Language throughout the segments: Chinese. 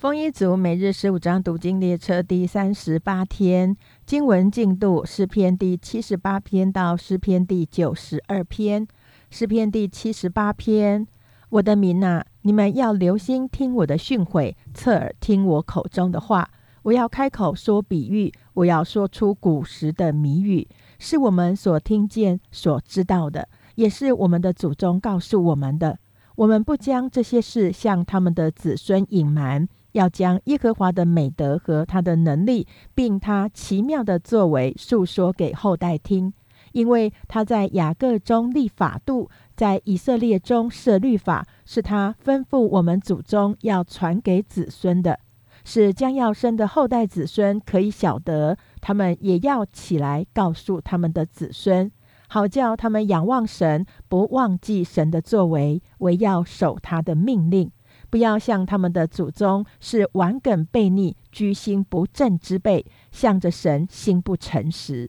丰一族每日十五章读经列车第三十八天经文进度：诗篇第七十八篇到诗篇第九十二篇。诗篇第七十八篇：我的民啊，你们要留心听我的训诲，侧耳听我口中的话。我要开口说比喻，我要说出古时的谜语，是我们所听见、所知道的，也是我们的祖宗告诉我们的。我们不将这些事向他们的子孙隐瞒。要将耶和华的美德和他的能力，并他奇妙的作为述说给后代听，因为他在雅各中立法度，在以色列中设律法，是他吩咐我们祖宗要传给子孙的，使将要生的后代子孙可以晓得，他们也要起来告诉他们的子孙，好叫他们仰望神，不忘记神的作为，唯要守他的命令。不要像他们的祖宗是顽梗悖逆、居心不正之辈，向着神心不诚实。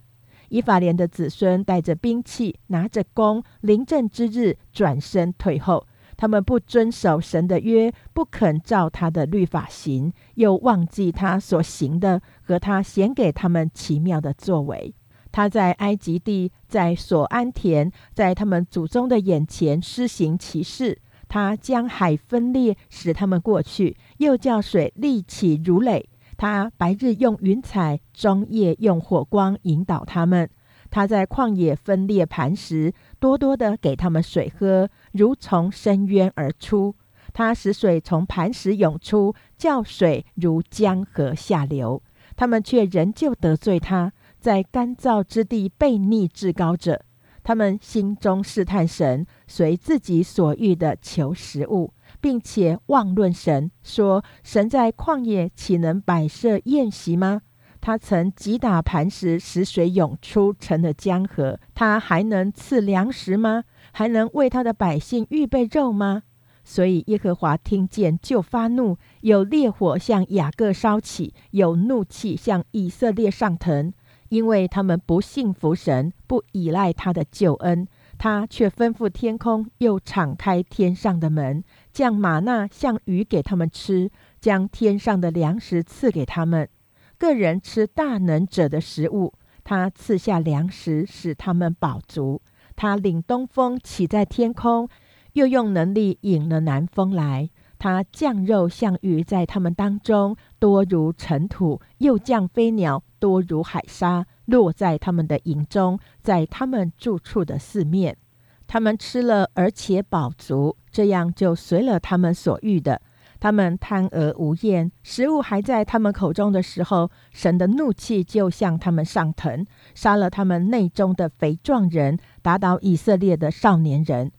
以法莲的子孙带着兵器，拿着弓，临阵之日转身退后。他们不遵守神的约，不肯照他的律法行，又忘记他所行的和他显给他们奇妙的作为。他在埃及地，在所安田，在他们祖宗的眼前施行奇事。他将海分裂，使他们过去；又叫水立起如垒。他白日用云彩，中夜用火光引导他们。他在旷野分裂磐石，多多的给他们水喝，如从深渊而出。他使水从磐石涌出，叫水如江河下流。他们却仍旧得罪他，在干燥之地背逆至高者。他们心中试探神，随自己所欲的求食物，并且妄论神，说：“神在旷野岂能摆设宴席吗？他曾击打磐石，使水涌出，成了江河。他还能赐粮食吗？还能为他的百姓预备肉吗？”所以耶和华听见就发怒，有烈火向雅各烧起，有怒气向以色列上腾。因为他们不信服神，不依赖他的救恩，他却吩咐天空，又敞开天上的门，降玛纳像鱼给他们吃，将天上的粮食赐给他们。个人吃大能者的食物，他赐下粮食，使他们饱足。他领东风起在天空，又用能力引了南风来。他降肉像雨在他们当中，多如尘土；又降飞鸟，多如海沙，落在他们的营中，在他们住处的四面。他们吃了，而且饱足，这样就随了他们所欲的。他们贪而无厌，食物还在他们口中的时候，神的怒气就向他们上腾，杀了他们内中的肥壮人，打倒以色列的少年人。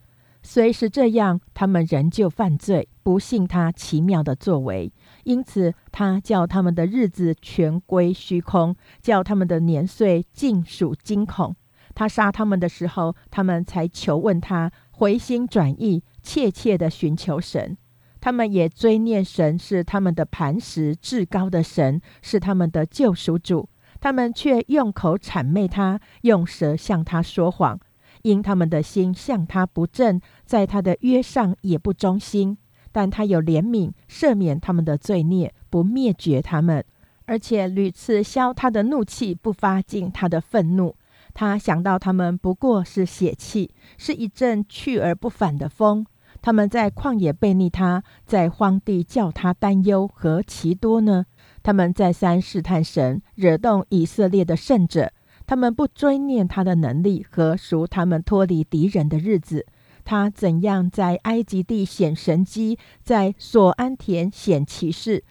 虽是这样，他们仍旧犯罪，不信他奇妙的作为，因此他叫他们的日子全归虚空，叫他们的年岁尽属惊恐。他杀他们的时候，他们才求问他，回心转意，切切的寻求神。他们也追念神是他们的磐石，至高的神是他们的救赎主。他们却用口谄媚他，用舌向他说谎。因他们的心向他不正，在他的约上也不忠心，但他有怜悯，赦免他们的罪孽，不灭绝他们，而且屡次消他的怒气，不发尽他的愤怒。他想到他们不过是血气，是一阵去而不返的风。他们在旷野背逆他，在荒地叫他担忧，何其多呢？他们再三试探神，惹动以色列的圣者。他们不追念他的能力和赎他们脱离敌人的日子，他怎样在埃及地显神机，在索安田显奇事，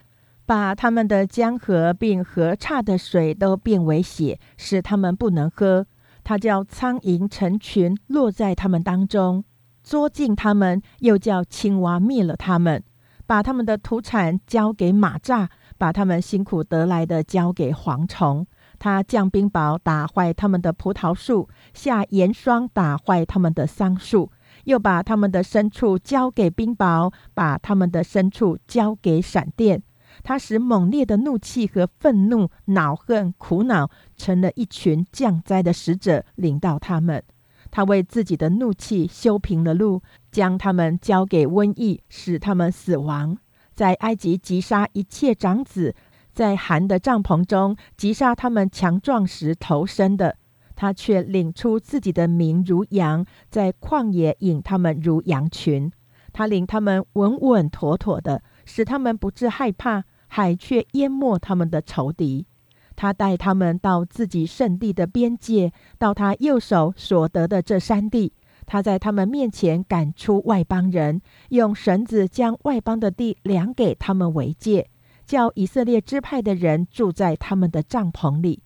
把他们的江河并河岔的水都变为血，使他们不能喝。他叫苍蝇成群落在他们当中，捉尽他们；又叫青蛙灭了他们，把他们的土产交给马蚱，把他们辛苦得来的交给蝗虫。他降冰雹打坏他们的葡萄树，下严霜打坏他们的桑树，又把他们的牲畜交给冰雹，把他们的牲畜交给闪电。他使猛烈的怒气和愤怒、恼恨、苦恼，成了一群降灾的使者，领到他们。他为自己的怒气修平了路，将他们交给瘟疫，使他们死亡。在埃及击杀一切长子，在寒的帐篷中击杀他们强壮时投生的。他却领出自己的名如羊，在旷野引他们如羊群。他领他们稳稳妥妥的，使他们不致害怕，海却淹没他们的仇敌。他带他们到自己圣地的边界，到他右手所得的这山地。他在他们面前赶出外邦人，用绳子将外邦的地量给他们为界，叫以色列支派的人住在他们的帐篷里。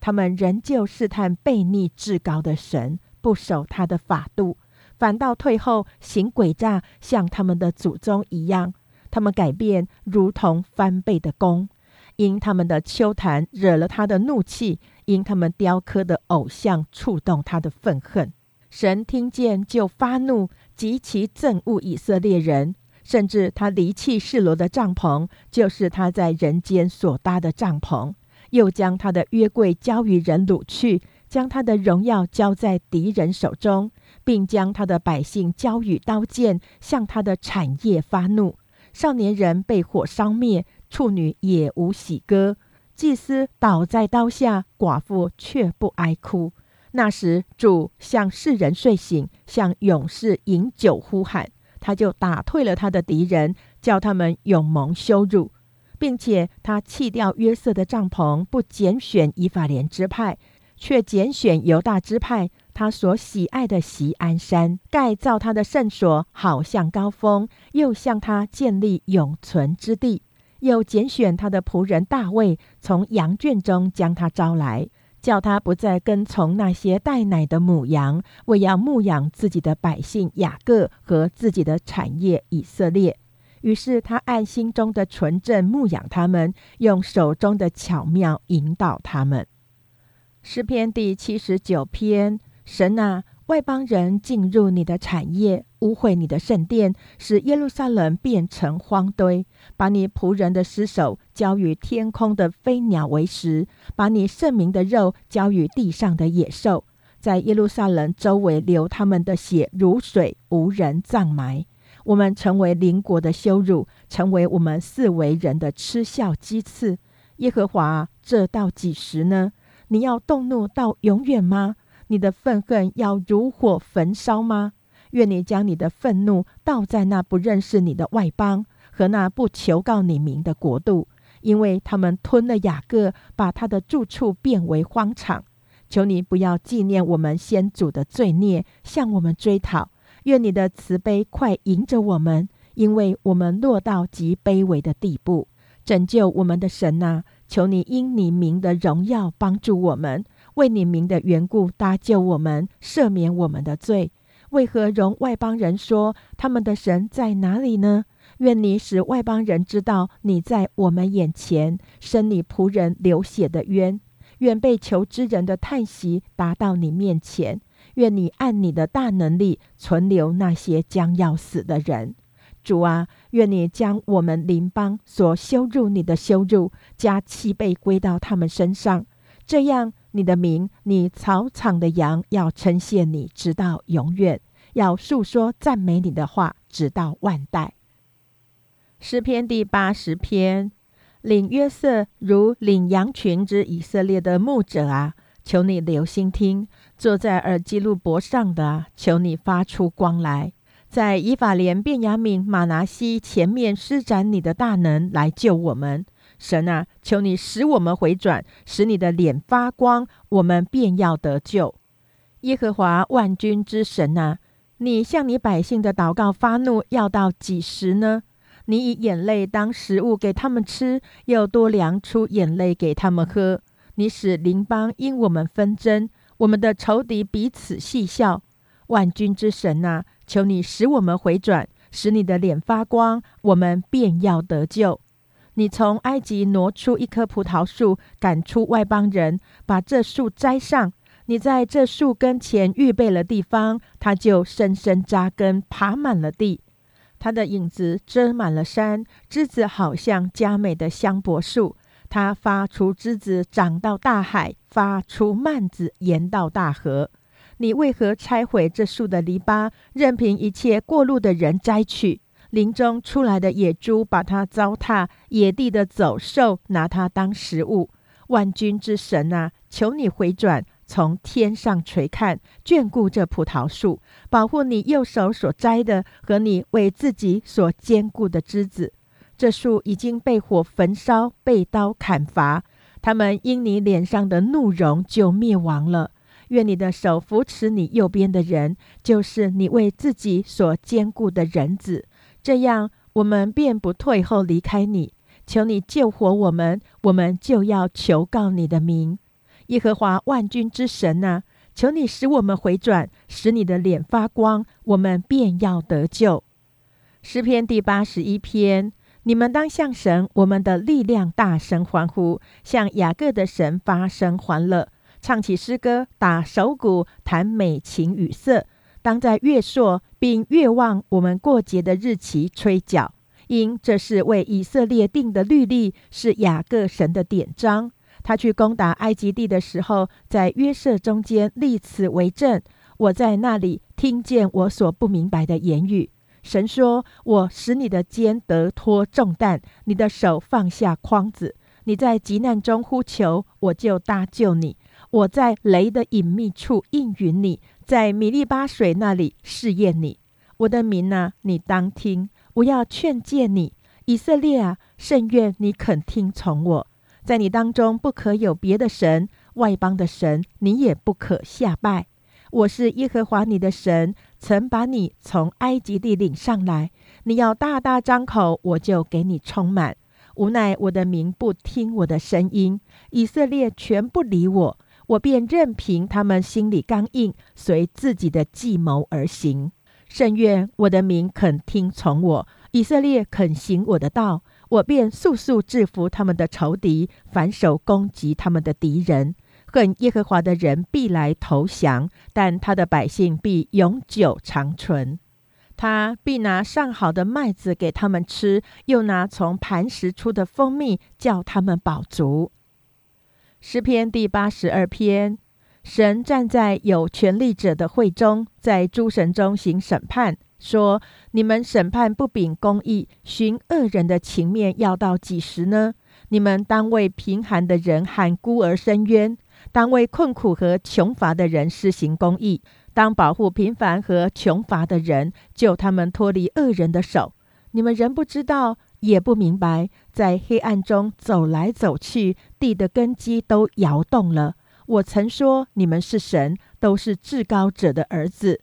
他们仍旧试探悖逆至高的神，不守他的法度，反倒退后行诡诈，像他们的祖宗一样。他们改变，如同翻倍的弓。因他们的秋坛惹了他的怒气，因他们雕刻的偶像触动他的愤恨。神听见就发怒，极其憎恶以色列人，甚至他离弃示罗的帐篷，就是他在人间所搭的帐篷，又将他的约柜交与人掳去，将他的荣耀交在敌人手中，并将他的百姓交与刀剑，向他的产业发怒。少年人被火烧灭。处女也无喜歌，祭司倒在刀下，寡妇却不哀哭。那时主向世人睡醒，向勇士饮酒呼喊，他就打退了他的敌人，叫他们永蒙羞辱，并且他弃掉约瑟的帐篷，不拣选以法莲支派，却拣选犹大支派，他所喜爱的锡安山，盖造他的圣所，好像高峰，又向他建立永存之地。又拣选他的仆人大卫，从羊圈中将他招来，叫他不再跟从那些带奶的母羊，为要牧养自己的百姓雅各和自己的产业以色列。于是他按心中的纯正牧养他们，用手中的巧妙引导他们。诗篇第七十九篇，神啊。外邦人进入你的产业，污秽你的圣殿，使耶路撒冷变成荒堆，把你仆人的尸首交与天空的飞鸟为食，把你圣明的肉交与地上的野兽，在耶路撒冷周围流他们的血如水，无人葬埋。我们成为邻国的羞辱，成为我们四围人的嗤笑讥刺。耶和华，这到几时呢？你要动怒到永远吗？你的愤恨要如火焚烧吗？愿你将你的愤怒倒在那不认识你的外邦和那不求告你名的国度，因为他们吞了雅各，把他的住处变为荒场。求你不要纪念我们先祖的罪孽，向我们追讨。愿你的慈悲快迎着我们，因为我们落到极卑微的地步。拯救我们的神啊，求你因你名的荣耀帮助我们。为你名的缘故搭救我们，赦免我们的罪。为何容外邦人说他们的神在哪里呢？愿你使外邦人知道你在我们眼前，生你仆人流血的冤。愿被求之人的叹息达到你面前。愿你按你的大能力存留那些将要死的人。主啊，愿你将我们邻邦所羞辱你的羞辱加七倍归到他们身上，这样。你的名，你草场的羊要称谢你，直到永远；要述说赞美你的话，直到万代。诗篇第八十篇，领约瑟如领羊群之以色列的牧者啊，求你留心听；坐在耳机录脖上的，求你发出光来，在以法莲、便雅悯、马拿西前面施展你的大能，来救我们。神啊，求你使我们回转，使你的脸发光，我们便要得救。耶和华万军之神啊，你向你百姓的祷告发怒，要到几时呢？你以眼泪当食物给他们吃，又多量出眼泪给他们喝。你使邻邦因我们纷争，我们的仇敌彼此戏笑。万军之神啊，求你使我们回转，使你的脸发光，我们便要得救。你从埃及挪出一棵葡萄树，赶出外邦人，把这树栽上。你在这树根前预备了地方，它就深深扎根，爬满了地。它的影子遮满了山，枝子好像佳美的香柏树。它发出枝子，长到大海；发出蔓子，延到大河。你为何拆毁这树的篱笆，任凭一切过路的人摘去？林中出来的野猪把它糟蹋，野地的走兽拿它当食物。万军之神啊，求你回转，从天上垂看，眷顾这葡萄树，保护你右手所摘的和你为自己所坚固的枝子。这树已经被火焚烧，被刀砍伐，他们因你脸上的怒容就灭亡了。愿你的手扶持你右边的人，就是你为自己所坚固的人子，这样我们便不退后离开你。求你救活我们，我们就要求告你的名，耶和华万军之神啊！求你使我们回转，使你的脸发光，我们便要得救。诗篇第八十一篇：你们当向神，我们的力量大声欢呼，向雅各的神发声欢乐。唱起诗歌，打手鼓，弹美琴语色。当在月朔并月望我们过节的日期吹角，因这是为以色列定的律例，是雅各神的典章。他去攻打埃及地的时候，在约瑟中间立此为证。我在那里听见我所不明白的言语。神说：“我使你的肩得脱重担，你的手放下筐子。你在急难中呼求，我就搭救你。”我在雷的隐秘处应允你，在米利巴水那里试验你。我的民啊，你当听，我要劝诫你，以色列啊，甚愿你肯听从我。在你当中不可有别的神，外邦的神你也不可下拜。我是耶和华你的神，曾把你从埃及地领上来。你要大大张口，我就给你充满。无奈我的民不听我的声音，以色列全不理我。我便任凭他们心里刚硬，随自己的计谋而行。甚愿我的民肯听从我，以色列肯行我的道，我便速速制服他们的仇敌，反手攻击他们的敌人。恨耶和华的人必来投降，但他的百姓必永久长存。他必拿上好的麦子给他们吃，又拿从磐石出的蜂蜜叫他们饱足。诗篇第八十二篇：神站在有权力者的会中，在诸神中行审判，说：“你们审判不秉公义，寻恶人的情面，要到几时呢？你们当为贫寒的人喊孤儿伸冤，当为困苦和穷乏的人施行公义，当保护平凡和穷乏的人，救他们脱离恶人的手。你们仍不知道。”也不明白，在黑暗中走来走去，地的根基都摇动了。我曾说你们是神，都是至高者的儿子。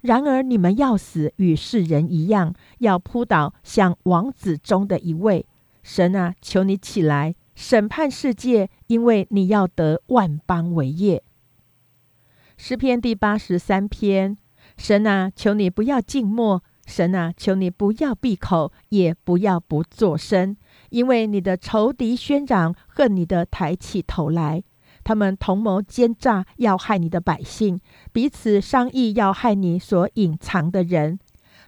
然而你们要死，与世人一样，要扑倒，像王子中的一位。神啊，求你起来审判世界，因为你要得万邦为业。诗篇第八十三篇：神啊，求你不要静默。神啊，求你不要闭口，也不要不作声，因为你的仇敌喧嚷，恨你的抬起头来。他们同谋奸诈，要害你的百姓，彼此商议要害你所隐藏的人。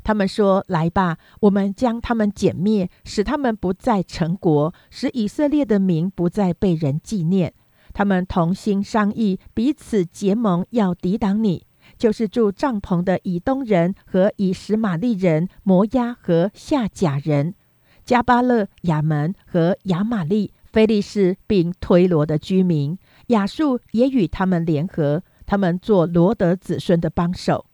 他们说：“来吧，我们将他们歼灭，使他们不再成国，使以色列的名不再被人纪念。”他们同心商议，彼此结盟，要抵挡你。就是住帐篷的以东人和以实玛利人、摩押和夏甲人、加巴勒、亚门和亚玛利、菲利士并推罗的居民，亚述也与他们联合，他们做罗德子孙的帮手。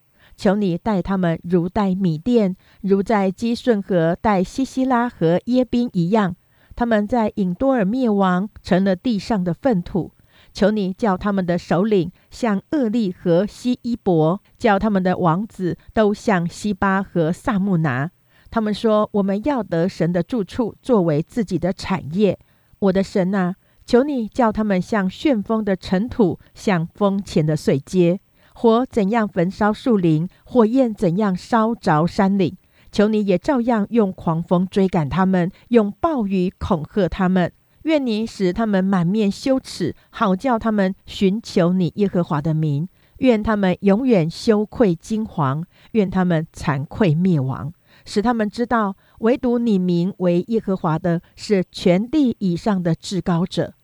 求你待他们如待米甸，如在基顺河待西西拉和耶宾一样。他们在引多尔灭亡，成了地上的粪土。求你叫他们的首领像厄利和西伊伯，叫他们的王子都像西巴和萨木拿。他们说：“我们要得神的住处作为自己的产业。”我的神啊，求你叫他们像旋风的尘土，像风前的碎秸。火怎样焚烧树林，火焰怎样烧着山岭。求你也照样用狂风追赶他们，用暴雨恐吓他们。愿你使他们满面羞耻，好叫他们寻求你耶和华的名。愿他们永远羞愧惊惶，愿他们惭愧灭亡，使他们知道，唯独你名为耶和华的是全地以上的至高者。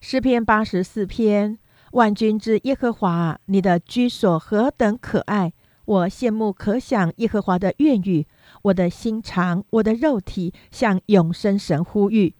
诗篇八十四篇：万军之耶和华，你的居所何等可爱！我羡慕可想耶和华的愿语，我的心肠，我的肉体向永生神呼吁。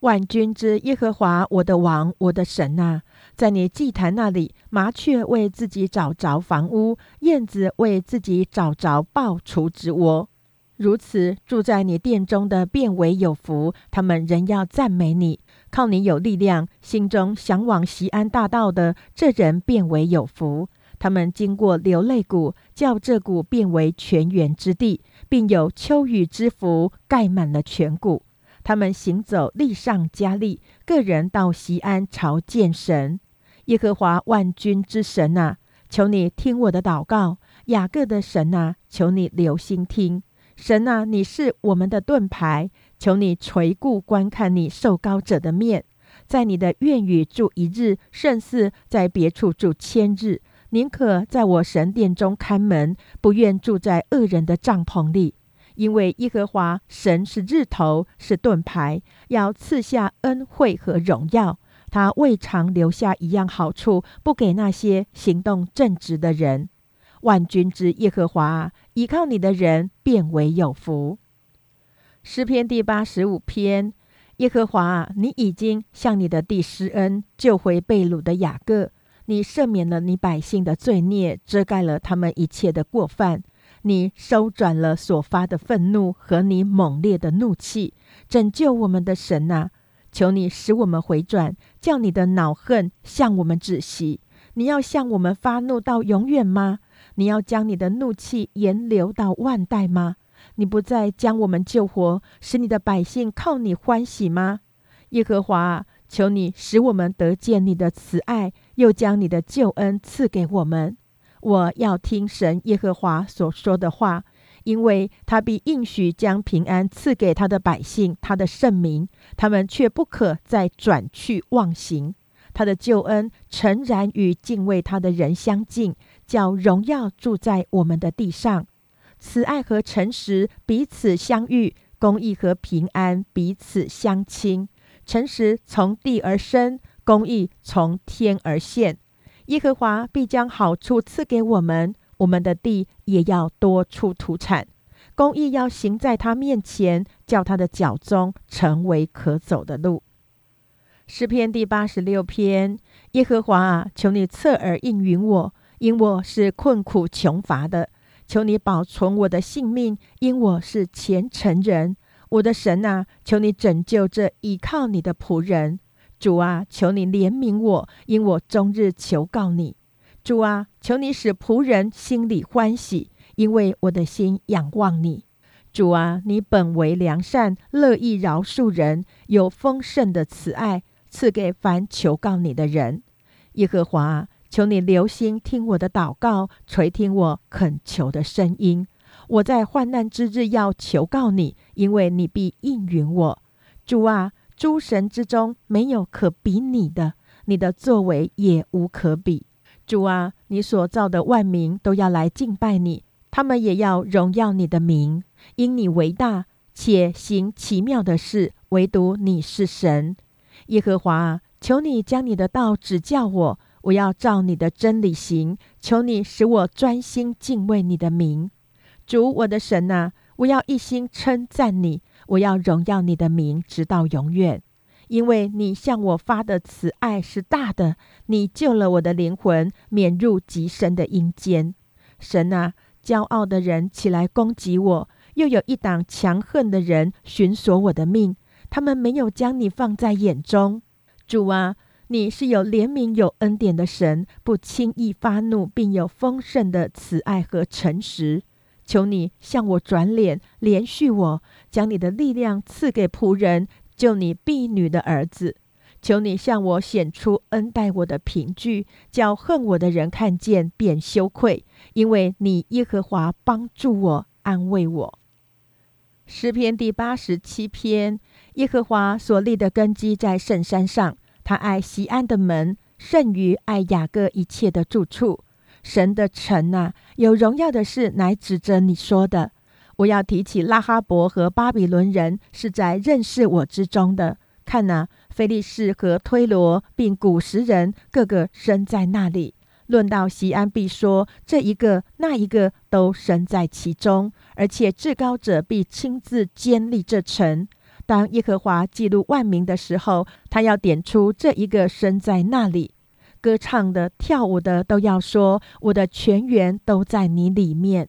万军之耶和华，我的王，我的神啊，在你祭坛那里，麻雀为自己找着房屋，燕子为自己找着爆雏之窝。如此住在你殿中的，变为有福。他们仍要赞美你，靠你有力量，心中向往西安大道的这人变为有福。他们经过流泪谷，叫这谷变为泉源之地，并有秋雨之福盖满了全谷。他们行走，力上加力。个人到西安朝见神，耶和华万军之神啊，求你听我的祷告。雅各的神啊，求你留心听。神啊，你是我们的盾牌，求你垂顾观看你受高者的面。在你的院宇住一日，胜似在别处住千日。宁可在我神殿中看门，不愿住在恶人的帐篷里。因为耶和华神是日头，是盾牌，要赐下恩惠和荣耀。他未尝留下一样好处，不给那些行动正直的人。万军之耶和华，依靠你的人变为有福。诗篇第八十五篇：耶和华啊，你已经向你的弟施恩，救回被掳的雅各。你赦免了你百姓的罪孽，遮盖了他们一切的过犯。你收转了所发的愤怒和你猛烈的怒气，拯救我们的神啊！求你使我们回转，叫你的恼恨向我们止息。你要向我们发怒到永远吗？你要将你的怒气延流到万代吗？你不再将我们救活，使你的百姓靠你欢喜吗？耶和华，求你使我们得见你的慈爱，又将你的救恩赐给我们。我要听神耶和华所说的话，因为他必应许将平安赐给他的百姓，他的圣名，他们却不可再转去忘形。他的救恩诚然与敬畏他的人相近，叫荣耀住在我们的地上。慈爱和诚实彼此相遇，公义和平安彼此相亲。诚实从地而生，公义从天而现。耶和华必将好处赐给我们，我们的地也要多出土产。公义要行在他面前，叫他的脚中成为可走的路。诗篇第八十六篇：耶和华啊，求你侧耳应允我，因我是困苦穷乏的；求你保存我的性命，因我是虔诚人。我的神啊，求你拯救这倚靠你的仆人。主啊，求你怜悯我，因我终日求告你。主啊，求你使仆人心里欢喜，因为我的心仰望你。主啊，你本为良善，乐意饶恕人，有丰盛的慈爱赐给凡求告你的人。耶和华，求你留心听我的祷告，垂听我恳求的声音。我在患难之日要求告你，因为你必应允我。主啊。诸神之中没有可比你的，你的作为也无可比。主啊，你所造的万民都要来敬拜你，他们也要荣耀你的名，因你为大，且行奇妙的事，唯独你是神。耶和华啊，求你将你的道指教我，我要照你的真理行。求你使我专心敬畏你的名。主我的神啊，我要一心称赞你。我要荣耀你的名，直到永远，因为你向我发的慈爱是大的。你救了我的灵魂，免入极深的阴间。神啊，骄傲的人起来攻击我，又有一党强横的人寻索我的命。他们没有将你放在眼中。主啊，你是有怜悯、有恩典的神，不轻易发怒，并有丰盛的慈爱和诚实。求你向我转脸，怜恤我，将你的力量赐给仆人，救你婢女的儿子。求你向我显出恩待我的凭据，叫恨我的人看见便羞愧，因为你耶和华帮助我，安慰我。诗篇第八十七篇：耶和华所立的根基在圣山上，他爱西安的门，胜于爱雅各一切的住处。神的城呐，有荣耀的事乃指着你说的。我要提起拉哈伯和巴比伦人是在认识我之中的。看呐，菲利士和推罗并古时人个个生在那里。论到西安，必说这一个那一个都身在其中，而且至高者必亲自监立这城。当耶和华记录万民的时候，他要点出这一个身在那里。歌唱的、跳舞的都要说：“我的全员都在你里面。”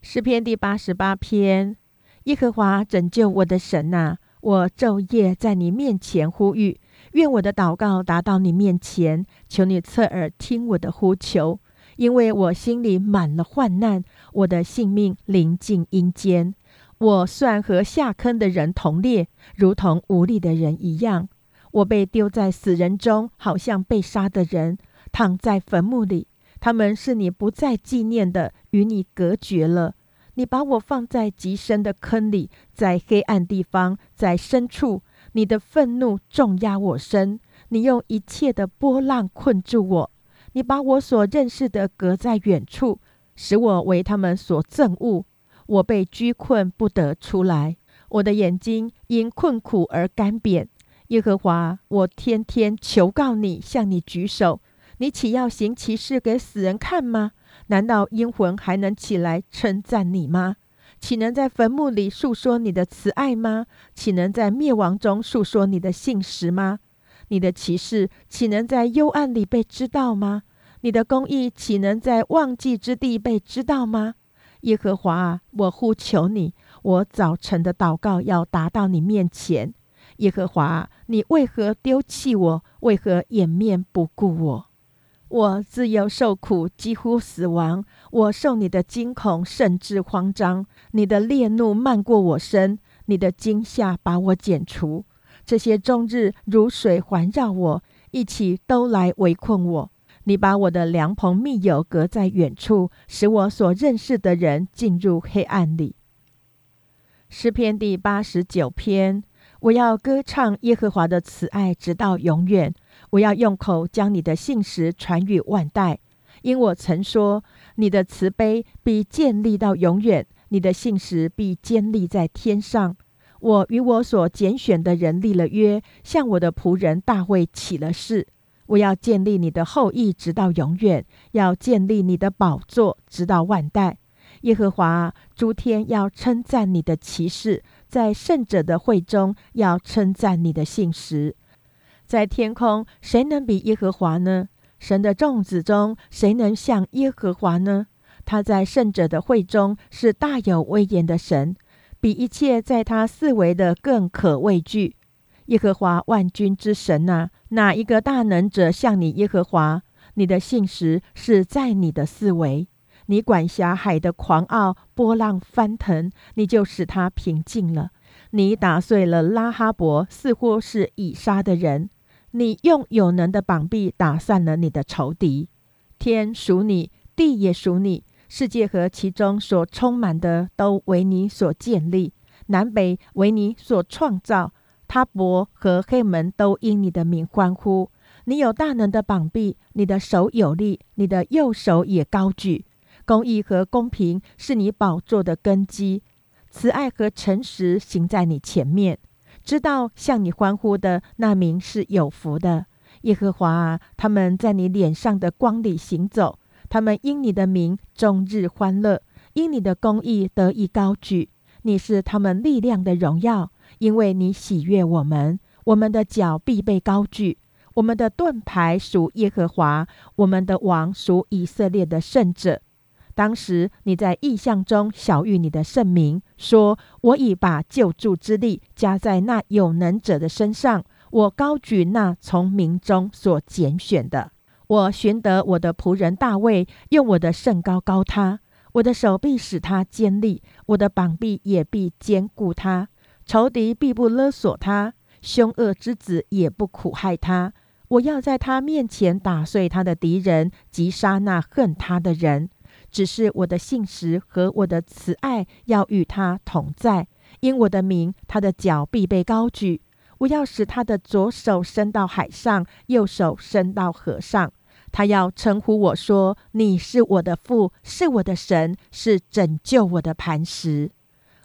诗篇第八十八篇：耶和华拯救我的神呐，我昼夜在你面前呼吁。愿我的祷告达到你面前，求你侧耳听我的呼求，因为我心里满了患难，我的性命临近阴间。我算和下坑的人同列，如同无力的人一样。我被丢在死人中，好像被杀的人，躺在坟墓里。他们是你不再纪念的，与你隔绝了。你把我放在极深的坑里，在黑暗地方，在深处。你的愤怒重压我身，你用一切的波浪困住我，你把我所认识的隔在远处，使我为他们所憎恶。我被拘困不得出来，我的眼睛因困苦而干瘪。耶和华，我天天求告你，向你举手，你岂要行奇事给死人看吗？难道阴魂还能起来称赞你吗？岂能在坟墓里诉说你的慈爱吗？岂能在灭亡中诉说你的信实吗？你的骑士岂能在幽暗里被知道吗？你的公义岂能在忘记之地被知道吗？耶和华啊，我呼求你，我早晨的祷告要达到你面前。耶和华啊，你为何丢弃我？为何掩面不顾我？我自幼受苦，几乎死亡。我受你的惊恐，甚至慌张。你的烈怒漫过我身，你的惊吓把我剪除。这些终日如水环绕我，一起都来围困我。你把我的良朋密友隔在远处，使我所认识的人进入黑暗里。诗篇第八十九篇：我要歌唱耶和华的慈爱，直到永远。我要用口将你的信实传与万代，因我曾说，你的慈悲必建立到永远，你的信实必坚立在天上。我与我所拣选的人立了约，向我的仆人大卫起了誓。我要建立你的后裔直到永远，要建立你的宝座直到万代。耶和华诸天要称赞你的骑士，在圣者的会中要称赞你的信实。在天空，谁能比耶和华呢？神的众子中，谁能像耶和华呢？他在圣者的会中是大有威严的神，比一切在他四围的更可畏惧。耶和华万军之神呐，哪一个大能者像你耶和华？你的信实是在你的四围，你管辖海的狂傲，波浪翻腾，你就使它平静了。你打碎了拉哈伯，似乎是以杀的人。你用有能的膀臂打散了你的仇敌，天属你，地也属你，世界和其中所充满的都为你所建立，南北为你所创造，他伯和黑门都因你的名欢呼。你有大能的膀臂，你的手有力，你的右手也高举。公义和公平是你宝座的根基，慈爱和诚实行在你前面。知道向你欢呼的那名是有福的，耶和华啊！他们在你脸上的光里行走，他们因你的名终日欢乐，因你的公义得以高举。你是他们力量的荣耀，因为你喜悦我们，我们的脚必被高举。我们的盾牌属耶和华，我们的王属以色列的圣者。当时你在异象中晓谕你的圣名，说：“我已把救助之力加在那有能者的身上，我高举那从民中所拣选的。我寻得我的仆人大卫，用我的圣高高他，我的手臂使他坚立，我的膀臂也必坚固他。仇敌必不勒索他，凶恶之子也不苦害他。我要在他面前打碎他的敌人，击杀那恨他的人。”只是我的信实和我的慈爱要与他同在，因我的名，他的脚必被高举。我要使他的左手伸到海上，右手伸到河上。他要称呼我说：“你是我的父，是我的神，是拯救我的磐石。”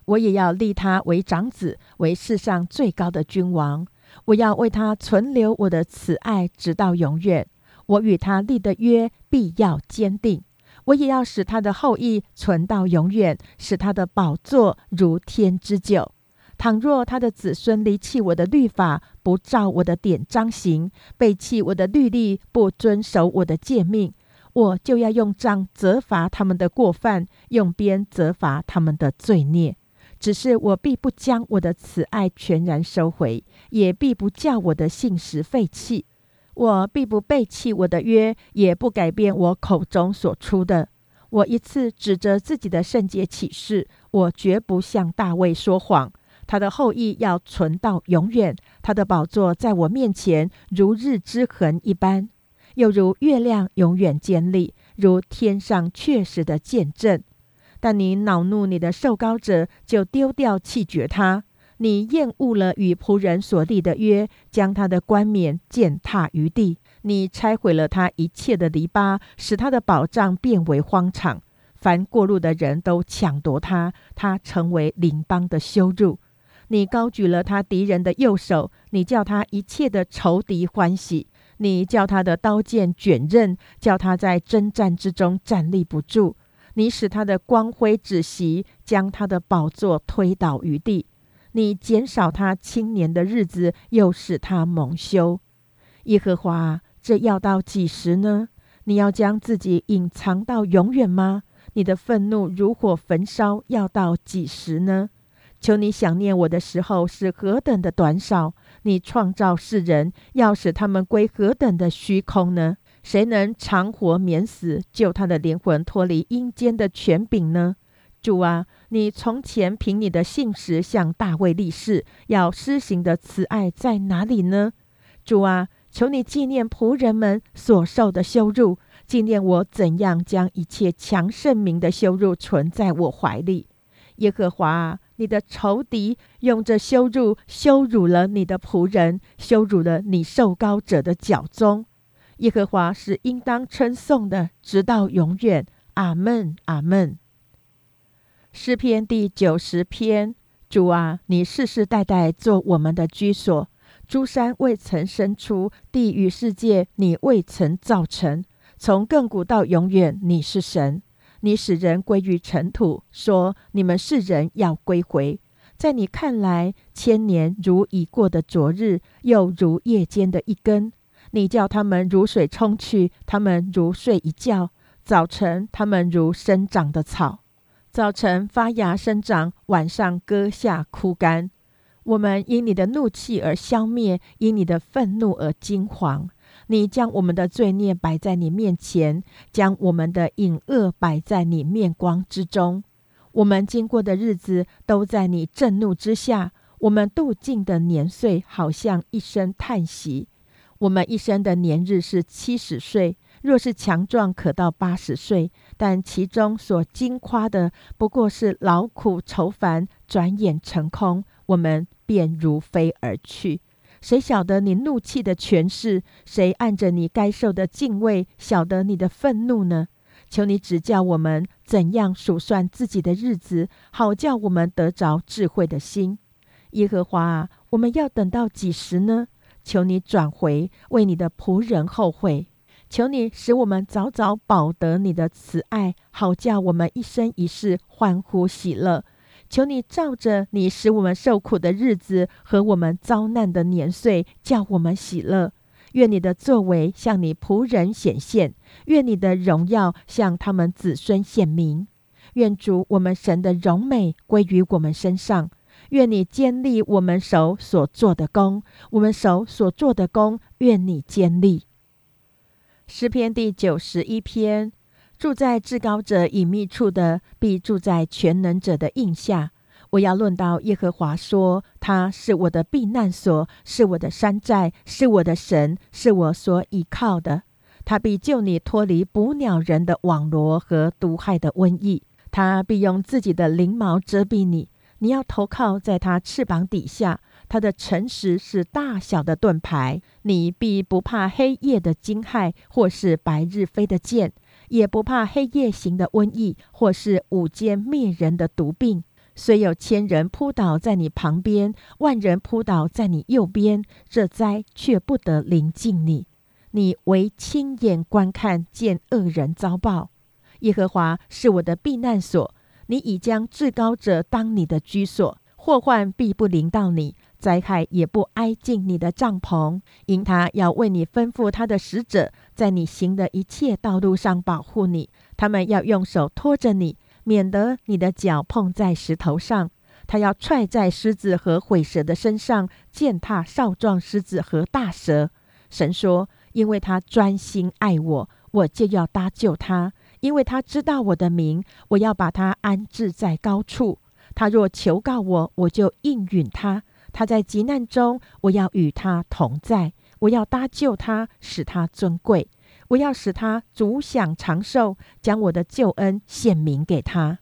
我也要立他为长子，为世上最高的君王。我要为他存留我的慈爱，直到永远。我与他立的约必要坚定。我也要使他的后裔存到永远，使他的宝座如天之久。倘若他的子孙离弃我的律法，不照我的典章行，背弃我的律例，不遵守我的诫命，我就要用杖责罚他们的过犯，用鞭责罚他们的罪孽。只是我必不将我的慈爱全然收回，也必不叫我的信实废弃。我必不背弃我的约，也不改变我口中所出的。我一次指着自己的圣洁启示，我绝不向大卫说谎。他的后裔要存到永远，他的宝座在我面前如日之痕一般，又如月亮永远坚立，如天上确实的见证。但你恼怒你的受膏者，就丢掉弃绝他；你厌恶了与仆人所立的约，将他的冠冕践踏于地；你拆毁了他一切的篱笆，使他的宝藏变为荒场。凡过路的人都抢夺他，他成为邻邦的羞辱。你高举了他敌人的右手，你叫他一切的仇敌欢喜；你叫他的刀剑卷刃，叫他在征战之中站立不住。你使他的光辉止息，将他的宝座推倒于地。你减少他青年的日子，又使他蒙羞。耶和华，这要到几时呢？你要将自己隐藏到永远吗？你的愤怒如火焚烧，要到几时呢？求你想念我的时候是何等的短少！你创造世人，要使他们归何等的虚空呢？谁能长活免死，救他的灵魂脱离阴间的权柄呢？主啊，你从前凭你的信实向大卫立誓，要施行的慈爱在哪里呢？主啊，求你纪念仆人们所受的羞辱，纪念我怎样将一切强盛名的羞辱存在我怀里。耶和华啊，你的仇敌用这羞辱羞辱了你的仆人，羞辱了你受膏者的脚踪。耶和华是应当称颂的，直到永远。阿门，阿门。诗篇第九十篇：主啊，你世世代代做我们的居所。诸山未曾生出，地与世界你未曾造成。从亘古到永远，你是神。你使人归于尘土，说你们是人要归回。在你看来，千年如已过的昨日，又如夜间的一根。你叫他们如水冲去，他们如睡一觉；早晨，他们如生长的草，早晨发芽生长，晚上割下枯干。我们因你的怒气而消灭，因你的愤怒而惊惶。你将我们的罪孽摆在你面前，将我们的隐恶摆在你面光之中。我们经过的日子都在你震怒之下，我们度尽的年岁好像一声叹息。我们一生的年日是七十岁，若是强壮，可到八十岁。但其中所惊夸的，不过是劳苦愁烦，转眼成空，我们便如飞而去。谁晓得你怒气的权势？谁按着你该受的敬畏，晓得你的愤怒呢？求你指教我们怎样数算自己的日子，好叫我们得着智慧的心。耶和华啊，我们要等到几时呢？求你转回，为你的仆人后悔。求你使我们早早保得你的慈爱，好叫我们一生一世欢呼喜乐。求你照着你使我们受苦的日子和我们遭难的年岁，叫我们喜乐。愿你的作为向你仆人显现，愿你的荣耀向他们子孙显明。愿主我们神的荣美归于我们身上。愿你坚立我们手所做的功，我们手所做的功，愿你坚立。诗篇第九十一篇：住在至高者隐秘处的，必住在全能者的印下。我要论到耶和华说：他是我的避难所，是我的山寨，是我的神，是我所倚靠的。他必救你脱离捕鸟人的网罗和毒害的瘟疫。他必用自己的翎毛遮蔽你。你要投靠在他翅膀底下，他的诚实是大小的盾牌。你必不怕黑夜的惊骇，或是白日飞的箭，也不怕黑夜行的瘟疫，或是午间灭人的毒病。虽有千人扑倒在你旁边，万人扑倒在你右边，这灾却不得临近你。你唯亲眼观看，见恶人遭报。耶和华是我的避难所，你已将至高者当你的居所，祸患必不临到你，灾害也不挨近你的帐篷，因他要为你吩咐他的使者，在你行的一切道路上保护你，他们要用手托着你，免得你的脚碰在石头上。他要踹在狮子和毁蛇的身上，践踏少壮狮子和大蛇。神说：“因为他专心爱我，我就要搭救他；因为他知道我的名，我要把他安置在高处。他若求告我，我就应允他。他在急难中，我要与他同在。我要搭救他，使他尊贵。我要使他足享长寿，将我的救恩显明给他。”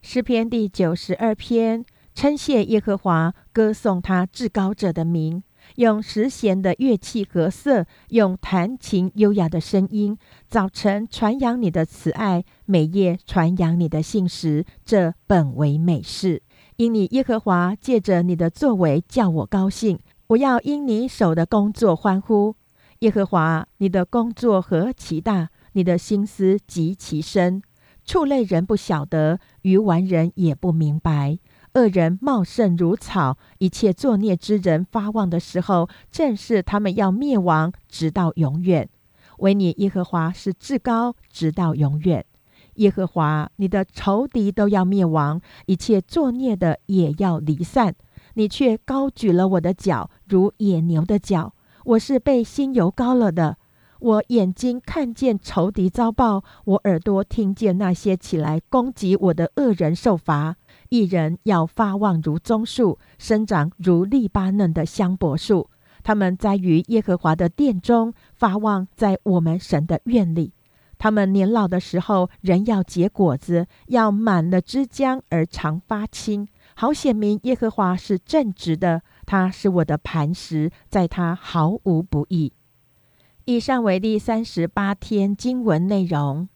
诗篇第九十二篇，称谢耶和华，歌颂他至高者的名，用十弦的乐器和瑟，用弹琴优雅的声音。早晨传扬你的慈爱，每夜传扬你的信实，这本为美事。因你耶和华借着你的作为叫我高兴，我要因你手的工作欢呼。耶和华，你的工作何其大，你的心思极其深。畜类人不晓得，愚顽人也不明白。恶人茂盛如草，一切作孽之人发旺的时候，正是他们要灭亡，直到永远。唯你耶和华是至高，直到永远。耶和华，你的仇敌都要灭亡，一切作孽的也要离散。你却高举了我的脚，如野牛的脚。我是被心油膏了的。我眼睛看见仇敌遭报，我耳朵听见那些起来攻击我的恶人受罚。一人要发旺如棕树，生长如利巴嫩的香柏树。他们栽于耶和华的殿中，发旺在我们神的院里。他们年老的时候，仍要结果子，要满了枝浆而常发青。好显明耶和华是正直的，他是我的磐石，在他毫无不义。以上为第三十八天经文内容。